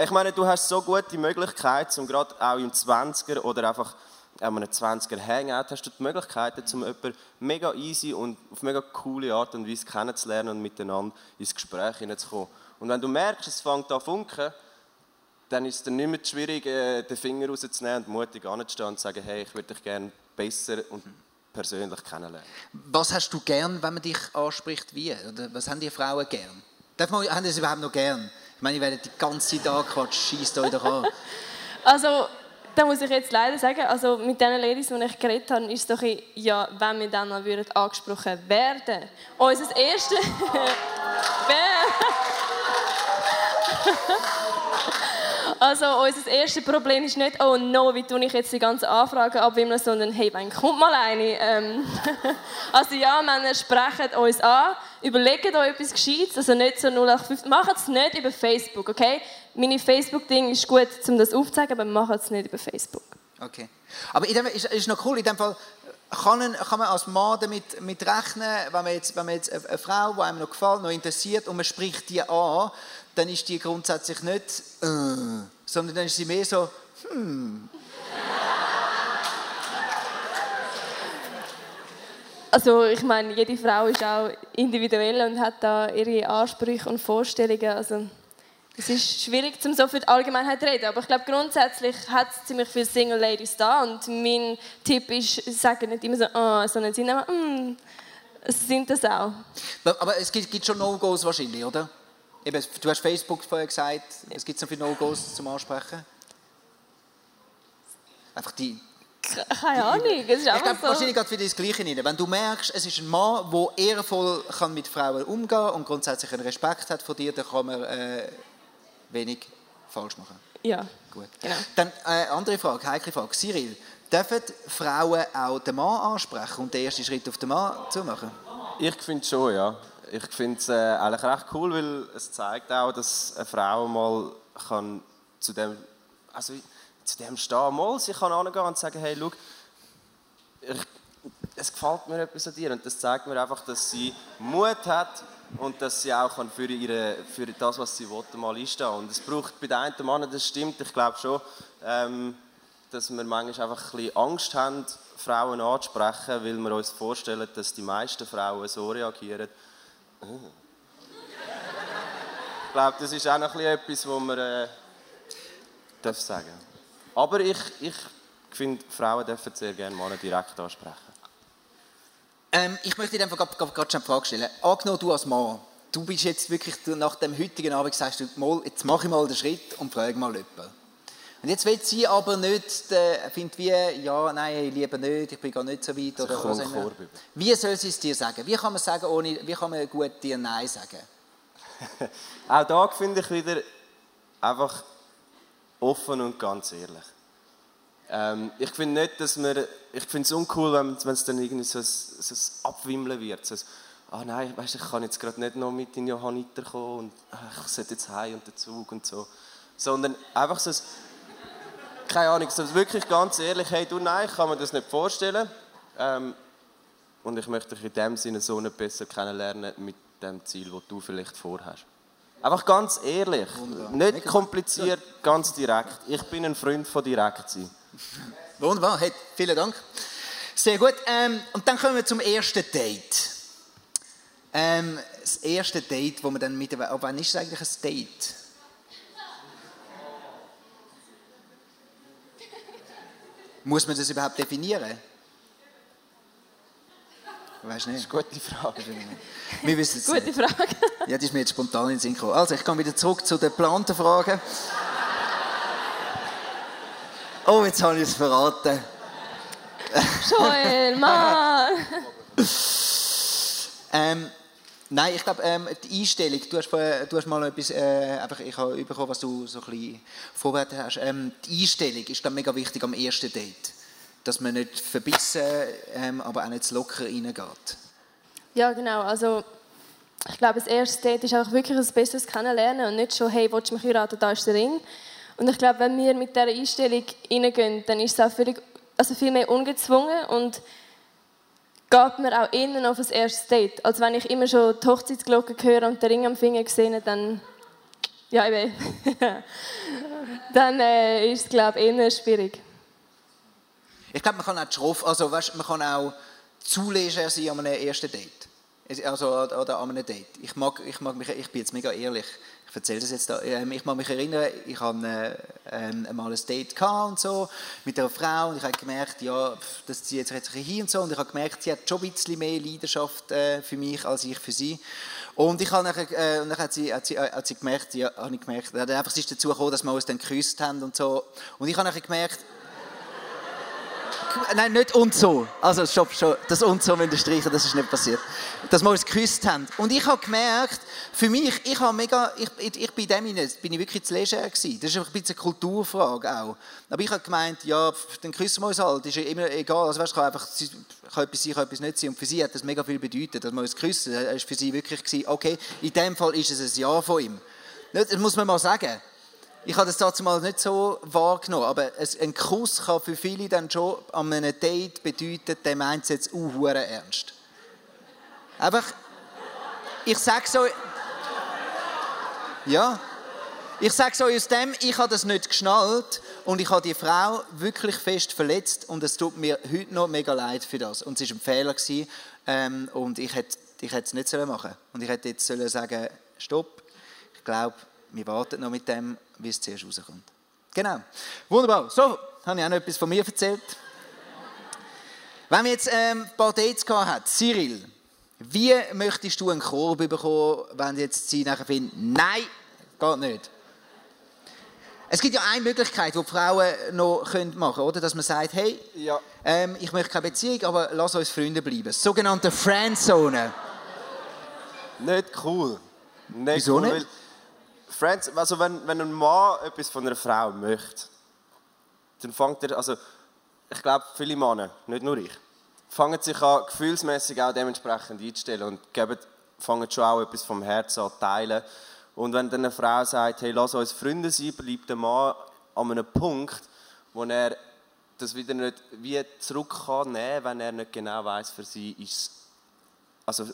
S4: Ich meine, du hast so gute Möglichkeit, um gerade auch im 20er oder einfach an einem 20er Hangout, hast du die Möglichkeiten, um jemanden mega easy und auf mega coole Art und Weise kennenzulernen und miteinander ins Gespräch hineinzukommen. Und wenn du merkst, es fängt an zu funken, dann ist es dann nicht mehr schwierig, äh, den Finger rauszunehmen und mutig anzustehen und zu sagen, hey, ich würde dich gerne besser und persönlich kennenlernen.
S2: Was hast du gern, wenn man dich anspricht, wie? Oder was haben die Frauen gern? Darf man, haben die es überhaupt noch gern? Ich meine, ich werde die ganze Tag quatschen, schießt euch doch an. [laughs]
S3: Also, da muss ich jetzt leider sagen, also mit den Ladies, die ich geredet habe, ist es doch, ein- ja, wenn wir dann mal würden angesprochen werden. Unser erste... [laughs] Also unser erstes Problem ist nicht, oh no, wie tue ich jetzt die ganzen Anfragen abwimmeln, sondern hey, wann kommt mal eine? Ähm, [laughs] also ja, Männer sprechen uns an, überlegt euch etwas Gescheites, also nicht so 0815, macht es nicht über Facebook, okay? Meine Facebook-Ding ist gut, um das aufzuzeigen, aber macht es nicht über Facebook.
S2: Okay. Aber in dem, ist, ist noch cool, in dem Fall kann, kann man als Mann damit mit rechnen, wenn man jetzt, wenn man jetzt eine, eine Frau, die einem noch gefällt, noch interessiert und man spricht die an, dann ist die grundsätzlich nicht äh, sondern dann ist sie mehr so,
S3: Also ich meine, jede Frau ist auch individuell und hat da ihre Ansprüche und Vorstellungen. Also es ist schwierig, um so für die Allgemeinheit zu reden. Aber ich glaube, grundsätzlich hat es ziemlich viele Single Ladies da. Und mein Tipp ist, sie sagen nicht immer so, ah, sondern sie nehmen, mm, sind das auch.
S2: Aber es gibt, gibt schon No-Gos wahrscheinlich, oder? Eben, du hast Facebook vorher gesagt, es gibt so viele No-Gos zum Ansprechen. Einfach die...
S3: Keine Ahnung, es ist
S2: Ich glaube,
S3: einfach so.
S2: wahrscheinlich geht wieder das Gleiche rein. Wenn du merkst, es ist ein Mann, der ehrenvoll kann mit Frauen umgehen kann und grundsätzlich einen Respekt hat vor dir, dann kann man äh, wenig falsch machen.
S3: Ja,
S2: Gut.
S3: genau.
S2: Dann äh, andere Frage, heikle Frage. Cyril, dürfen Frauen auch den Mann ansprechen und den ersten Schritt auf den Mann zu machen?
S4: Ich finde schon, ja. Ich finde es äh, eigentlich recht cool, weil es zeigt auch, dass eine Frau mal kann zu dem, also zu dem stehen, mal. Sie kann angehen und sagen, hey, schau, ich, es gefällt mir etwas an dir. Und das zeigt mir einfach, dass sie Mut hat und dass sie auch kann für, ihre, für das, was sie will, mal einstehen. Und es braucht bei den einen Männern, das stimmt, ich glaube schon, ähm, dass wir manchmal einfach ein bisschen Angst haben, Frauen anzusprechen, weil wir uns vorstellen, dass die meisten Frauen so reagieren. Oh. Ich glaube, das ist auch noch ein bisschen etwas, was man äh, darf sagen Aber ich, ich finde, Frauen dürfen sehr gerne Männer direkt ansprechen.
S2: Ähm, ich möchte dir einfach gerade schon eine Frage stellen. Angenommen, du als Mann, du bist jetzt wirklich, nach dem heutigen Abend sagst du, mal, jetzt mache ich mal den Schritt und frage mal jemanden. Und jetzt will sie aber nicht, äh, findet wie, ja, nein, lieber nicht, ich bin gar nicht so weit. Oder was immer. Wie soll sie es dir sagen? Wie kann man sagen, ohne, wie kann man gut dir Nein sagen? [laughs]
S4: Auch da finde ich wieder einfach offen und ganz ehrlich. Ähm, ich finde nicht, dass wir, ich finde es uncool, wenn es dann irgendwie so ein, so ein Abwimmeln wird. So ein, ah nein, weißt, ich kann jetzt gerade nicht noch mit in Johanniter kommen und ah, ich sollte jetzt heim und den Zug und so. Sondern einfach so ein, keine Ahnung, so wirklich ganz ehrlich, hey, du, nein, ich kann mir das nicht vorstellen. Ähm, und ich möchte dich in dem Sinne so nicht besser kennenlernen mit dem Ziel, das du vielleicht vorhast. Einfach ganz ehrlich, nicht kompliziert, ganz direkt. Ich bin ein Freund von direkt sein. [laughs]
S2: Wunderbar, hey, vielen Dank. Sehr gut. Ähm, und dann kommen wir zum ersten Date. Ähm, das erste Date, wo man dann mit... Aber wann ist es eigentlich ein Date? Muss man das überhaupt definieren? Weißt nicht?
S4: Das ist eine gute Frage.
S2: Wir wissen es
S3: Gute. Frage.
S2: Ja, das ist mir jetzt spontan in den Sinn gekommen. Also, ich komme wieder zurück zu den geplanten Fragen. Oh, jetzt habe ich es verraten.
S3: Joel, Mann! [laughs]
S2: Ähm, nein, ich glaube, ähm, die Einstellung, du hast, du hast mal etwas, äh, einfach, ich habe bekommen, was du so ein bisschen vorbereitet hast. Ähm, die Einstellung ist glaub, mega wichtig am ersten Date. Dass man nicht verbissen, ähm, aber auch nicht zu locker reingeht.
S3: Ja, genau. Also, ich glaube, das erste Date ist auch wirklich ein besseres Kennenlernen und nicht schon, hey, willst du mich heiraten, da ist der Ring. Und ich glaube, wenn wir mit dieser Einstellung reingehen, dann ist es auch völlig, also viel mehr ungezwungen und geht mir auch innen auf das erste Date. Als wenn ich immer schon die Hochzeitsglocke höre und den Ring am Finger sehe, dann, ja, ich weiß. [laughs] dann äh, ist es, glaube ich, eher schwierig.
S2: Ich glaube, man kann auch schroff, also weißt, man kann auch zu leger sein an einem ersten Date. Also oder an einem Date. Ich mag, ich mag mich, ich bin jetzt mega ehrlich. Ich erzähle das jetzt da. Ähm, Ich mag mich erinnern, ich hatte äh, ähm, einmal ein Date und so mit einer Frau und ich habe gemerkt, ja, das zieht jetzt hin und so und ich habe gemerkt, sie hat schon ein bisschen mehr Leidenschaft äh, für mich als ich für sie. Und ich habe nachher, äh, dann hat sie, hat sie, hat sie gemerkt, ja, habe ich gemerkt, einfach, es ist dazu gekommen, dass wir uns dann geküsst haben und so. Und ich habe nachher gemerkt, Nein, nicht und so. Also, stopp, schon. Das und so wir streichen, das ist nicht passiert. Dass wir uns geküsst haben. Und ich habe gemerkt, für mich, ich habe mega, ich, ich, bin dem hinein, bin ich wirklich zu leger gewesen. Das ist ein bisschen eine Kulturfrage auch. Aber ich habe gemeint, ja, dann küssen wir uns halt, ist ja immer egal. Also, weißt, kann einfach, kann etwas sein, kann etwas nicht sein. Und für sie hat das mega viel bedeutet, dass wir uns küssen. Das war für sie wirklich, gewesen, okay, in dem Fall ist es ein Ja von ihm. Nicht, Das muss man mal sagen. Ich habe das dazu mal nicht so wahrgenommen, aber ein Kuss kann für viele dann schon an einem Date bedeuten, der meint es jetzt hure ernst. Einfach, ich sage so, ja, ich sage so aus dem, ich habe das nicht geschnallt und ich habe die Frau wirklich fest verletzt und es tut mir heute noch mega leid für das. Und es war ein Fehler gewesen, ähm, und ich hätte, ich hätte es nicht sollen machen Und ich hätte jetzt sollen sagen, stopp, ich glaube, wir warten noch mit dem, wie es zuerst rauskommt. Genau. Wunderbar. So, habe ich auch noch etwas von mir erzählt. Wenn wir jetzt ähm, ein paar Dates gehabt hat, Cyril, wie möchtest du einen Korb bekommen, wenn jetzt sie nachher finden, nein, geht nicht? Es gibt ja eine Möglichkeit, die die Frauen noch machen können, oder? Dass man sagt, hey,
S4: Ja.
S2: ähm, ich möchte keine Beziehung, aber lass uns Freunde bleiben. Sogenannte Friendzone.
S4: Nicht cool. Nicht
S2: Wieso
S4: cool,
S2: nicht?
S4: Friends, also wenn, wenn ein Mann etwas von einer Frau möchte, dann fängt er, also ich glaube viele Männer, nicht nur ich, fangen sich an, gefühlsmäßig auch dementsprechend einzustellen und geben, fangen schon auch etwas vom Herzen an teilen. Und wenn dann eine Frau sagt, hey, lass uns Freunde sein, bleibt der Mann an einem Punkt, wo er das wieder nicht wie zurück kann nehmen, wenn er nicht genau weiß, für sie ist also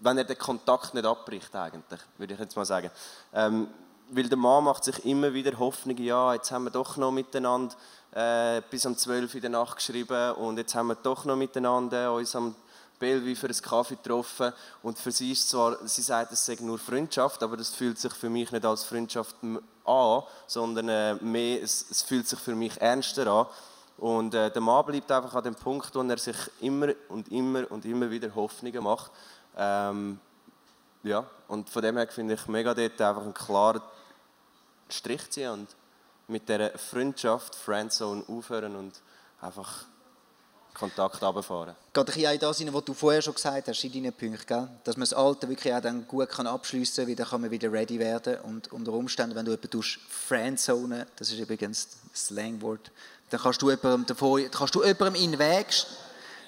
S4: wenn er den Kontakt nicht abbricht eigentlich, würde ich jetzt mal sagen. Ähm, weil der Mann macht sich immer wieder Hoffnung, ja, jetzt haben wir doch noch miteinander äh, bis um 12 Uhr in der Nacht geschrieben und jetzt haben wir doch noch miteinander uns am Bellevue für einen Kaffee getroffen und für sie ist zwar, sie sagt, es sei nur Freundschaft, aber das fühlt sich für mich nicht als Freundschaft an, sondern äh, mehr, es, es fühlt sich für mich ernster an. Und äh, der Mann bleibt einfach an dem Punkt, wo er sich immer und immer und immer wieder Hoffnungen macht. Ähm, ja, und von dem her finde ich mega dort einfach einen klaren Strich ziehen und mit dieser Freundschaft, Friendzone aufhören und einfach Kontakt runterfahren.
S2: Geht ein bisschen das hinein, was du vorher schon gesagt hast, in deinen Punkten, gell? dass man das Alte wirklich auch dann gut kann abschliessen kann, dann kann man wieder ready werden und unter Umständen, wenn du jemanden tust, Friendzone, das ist übrigens das Slangwort, dann kannst du jemandem, davor, kannst du jemandem in den Weg,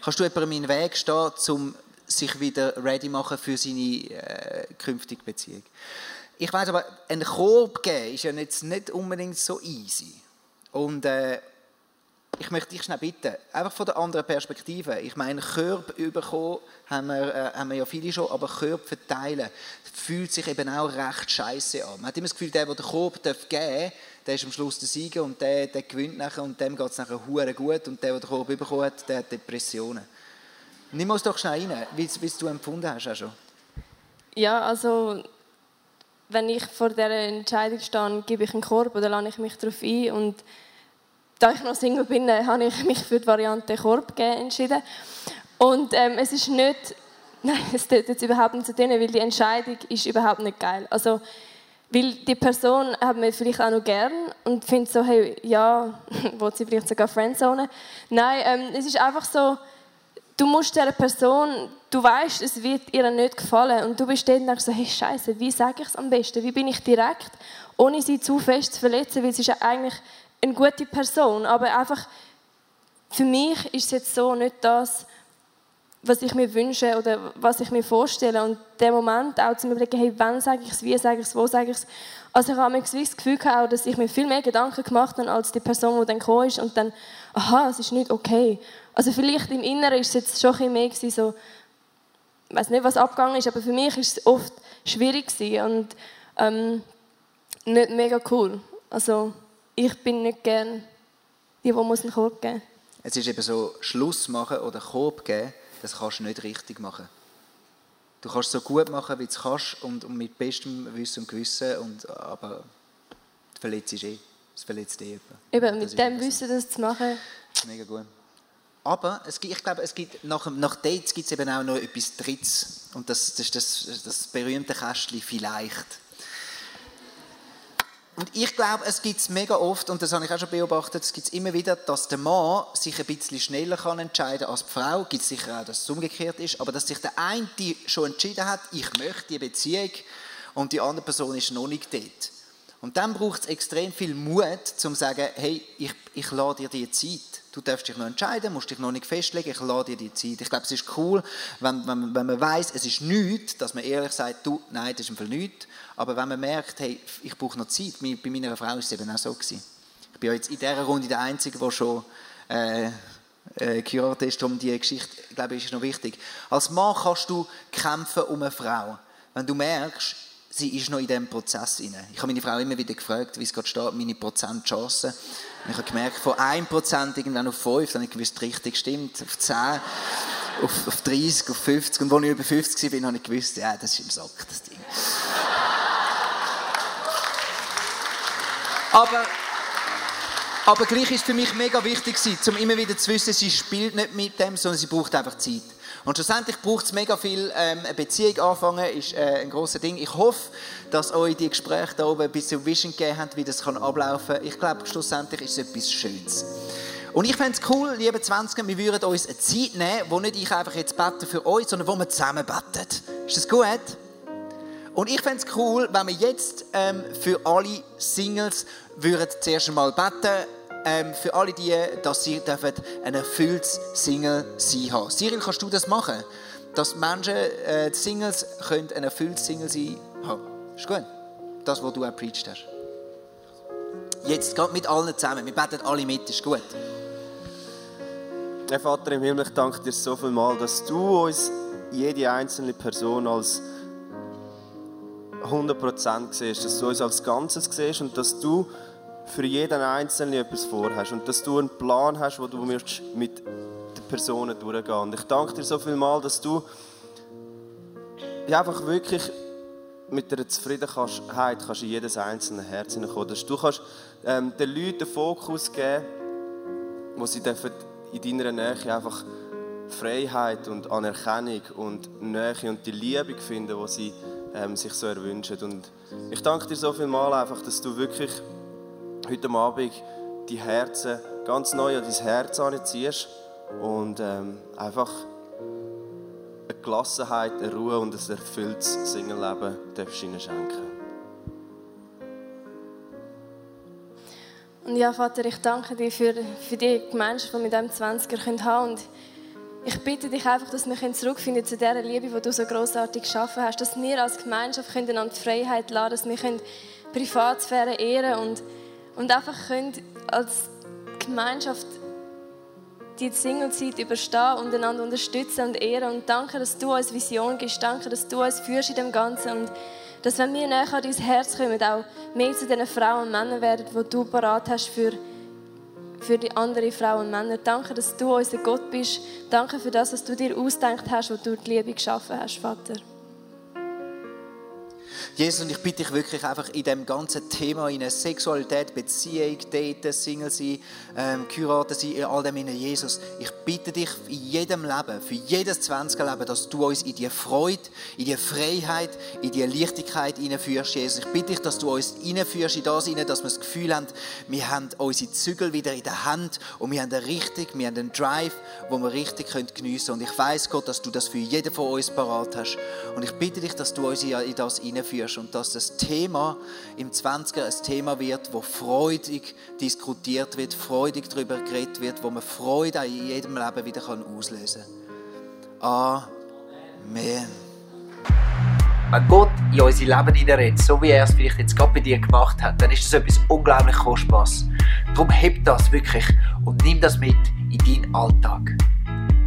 S2: kannst du jemandem in den Weg stehen, um sich wieder ready machen für seine äh, künftige Beziehung. Ich weiß aber, einen Korb geben ist ja jetzt nicht unbedingt so easy. Und äh, ich möchte dich schnell bitten, einfach von der anderen Perspektive. Ich meine, Körbe bekommen haben wir, äh, haben wir ja viele schon, aber Körbe verteilen fühlt sich eben auch recht scheiße an. Man hat immer das Gefühl, der, der den Korb geben darf, der ist am Schluss der Sieger und der, der gewinnt nachher und dem geht es nachher gut und der, der den Korb bekommen hat, der hat Depressionen. Nimm uns doch schnell rein, wie wie es du empfunden hast auch schon.
S3: Ja, also wenn ich vor dieser Entscheidung stehe, gebe ich einen Korb oder lade ich mich darauf ein und da ich noch Single bin, äh, habe ich mich für die Variante Korb entschieden. Und ähm, es ist nicht, [laughs] nein, es tut jetzt überhaupt nicht zu denen, weil die Entscheidung ist überhaupt nicht geil. Also, weil die Person hat mir vielleicht auch noch gern und findet so, hey, ja, [laughs] will sie vielleicht sogar Friendzone. Nein, ähm, es ist einfach so, du musst dieser Person, du weißt, es wird ihr nicht gefallen und du bist dann so, hey Scheiße, wie sage ich es am besten? Wie bin ich direkt, ohne sie zu fest zu verletzen, weil sie ist ja eigentlich eine gute Person, aber einfach für mich ist es jetzt so nicht das, was ich mir wünsche oder was ich mir vorstelle und der Moment auch zu überlegen, hey, wann sage ich es, wie sage ich es, wo sage ich es. Also ich habe das Gefühl gehabt, dass ich mir viel mehr Gedanken gemacht habe als die Person, die dann gekommen ist und dann, aha, es ist nicht okay. Also vielleicht im Inneren ist es jetzt schon ein mehr so, ich weiß nicht, was abgegangen ist, aber für mich ist es oft schwierig und ähm, nicht mega cool. Also ich bin nicht gern die, die muss einen Korb geben.
S2: Es ist eben so, Schluss machen oder Korb geben, das kannst du nicht richtig machen. Du kannst es so gut machen, wie du kannst und, und mit bestem Wissen und Gewissen, und, aber du verletzt es eh. Es verletzt jemanden.
S3: Eben,
S2: Das
S3: mit dem
S2: eben.
S3: Wissen, das zu machen,
S2: Mega gut. Aber es gibt, ich glaube, es gibt, nach, nach Dates gibt es eben auch noch etwas Drittes. Und das, das ist das, das berühmte Kästchen «Vielleicht». Und ich glaube, es gibt es mega oft, und das habe ich auch schon beobachtet, es gibt es immer wieder, dass der Mann sich ein bisschen schneller kann entscheiden als die Frau. Gibt es sicher auch, dass es umgekehrt ist, aber dass sich der eine schon entschieden hat, ich möchte die Beziehung, und die andere Person ist noch nicht dort. Und dann braucht es extrem viel Mut, um zu sagen, hey, ich, ich lade dir die Zeit. Du darfst dich noch entscheiden, musst dich noch nicht festlegen, ich lade dir die Zeit. Ich glaube, es ist cool, wenn, wenn, wenn man weiß, es ist nichts, dass man ehrlich sagt, du, nein, das ist im Fall nichts. Aber wenn man merkt, hey, ich brauche noch Zeit, bei meiner Frau ist es eben auch so gewesen. Ich bin ja jetzt in dieser Runde der Einzige, der schon äh, äh, geheiratet ist, um diese Geschichte, glaube ich, ist noch wichtig. Als Mann kannst du kämpfen um eine Frau. Wenn du merkst, sie ist noch in diesem Prozess. Ich habe meine Frau immer wieder gefragt, wie es gerade steht, meine Prozentchancen. Ich habe gemerkt, von 1% irgendwann auf 5, dann habe ich gewusst, richtig stimmt, auf 10, auf, auf 30, auf 50. Und als ich über 50 war, habe ich gewusst, ja, das ist im Sack, das Ding. Aber, aber gleich ist für mich mega wichtig, um immer wieder zu wissen, sie spielt nicht mit dem, sondern sie braucht einfach Zeit. Und schlussendlich braucht es mega viel, ähm, Beziehung anfangen, ist äh, ein grosses Ding. Ich hoffe, dass euch die Gespräche da oben ein bisschen Vision gegeben haben, wie das kann ablaufen kann. Ich glaube, schlussendlich ist es etwas Schönes. Und ich fände es cool, liebe 20 wir würden uns eine Zeit nehmen, wo nicht ich einfach jetzt bete für euch, sondern wo wir zusammen beten. Ist das gut? Und ich fände es cool, wenn wir jetzt ähm, für alle Singles würden zuerst einmal beten ähm, für alle die, dass sie dürfen ein erfülltes Single sein haben. Cyril, kannst du das machen? Dass Menschen, äh, Singles, können ein erfülltes Single sein haben. Ist gut? Das, was du auch preached hast. Jetzt geht mit allen zusammen. Wir beten alle mit, ist gut.
S4: Herr Vater im Himmel, ich danke dir so viel mal, dass du uns jede einzelne Person als 100% siehst, dass du uns als Ganzes siehst und dass du für jeden Einzelnen etwas vorhast und dass du einen Plan hast, wo du mit den Personen durchgehen. Und ich danke dir so viel mal, dass du einfach wirklich mit einer Zufriedenheit kannst in jedes einzelne Herz hineinkommen. Dass du kannst, ähm, den Leuten den Fokus geben wo sie dürfen in deiner Nähe einfach Freiheit und Anerkennung und Nähe und die Liebe finden, die sie ähm, sich so erwünschen. Und ich danke dir so viel mal einfach, dass du wirklich heute Abend die Herzen ganz neu an dein Herz anziehst und ähm, einfach eine Gelassenheit, eine Ruhe und ein erfülltes Singleleben darfst ihnen schenken.
S3: Und ja, Vater, ich danke dir für, für die Gemeinschaft, die mit diesem 20er können haben Und ich bitte dich einfach, dass wir zurückfinden zu dieser Liebe, die du so großartig geschaffen hast. Dass wir als Gemeinschaft können an die Freiheit lassen dass wir können Privatsphäre ehren und und einfach können als Gemeinschaft die Singlezeit überstehen und einander unterstützen und ehren. Und danke, dass du uns Vision gibst. Danke, dass du uns führst in dem Ganzen. Und dass, wenn wir näher an dein Herz kommen, auch mehr zu den Frauen und Männern werden, die du parat hast für, für die anderen Frauen und Männer. Danke, dass du unser Gott bist. Danke für das, was du dir ausgedacht hast, was du die Liebe geschaffen hast, Vater.
S2: Jesus, und ich bitte dich wirklich einfach in dem ganzen Thema, in Sexualität, Beziehung, Daten, Single sein, ähm, Kuraten sein, in all dem in Jesus. Ich bitte dich in jedem Leben, für jedes 20er Leben, dass du uns in die Freude, in die Freiheit, in die Leichtigkeit hineinführst, Jesus. Ich bitte dich, dass du uns hineinführst in das hinein, dass wir das Gefühl haben, wir haben unsere Zügel wieder in der Hand und wir haben eine Richtung, wir haben einen Drive, wo wir richtig geniessen können. Und ich weiß Gott, dass du das für jeden von uns parat hast. Und ich bitte dich, dass du uns in das hineinführst und dass das Thema im 20er ein Thema wird, wo freudig diskutiert wird, freudig darüber geredet wird, wo man Freude in jedem Leben wieder auslösen kann. Amen.
S5: Wenn Gott in unser Leben hineinredet, so wie er es vielleicht jetzt gerade bei dir gemacht hat, dann ist das etwas unglaublich Kostbares. Darum heb das wirklich und nimm das mit in deinen Alltag.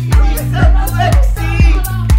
S6: He's a so.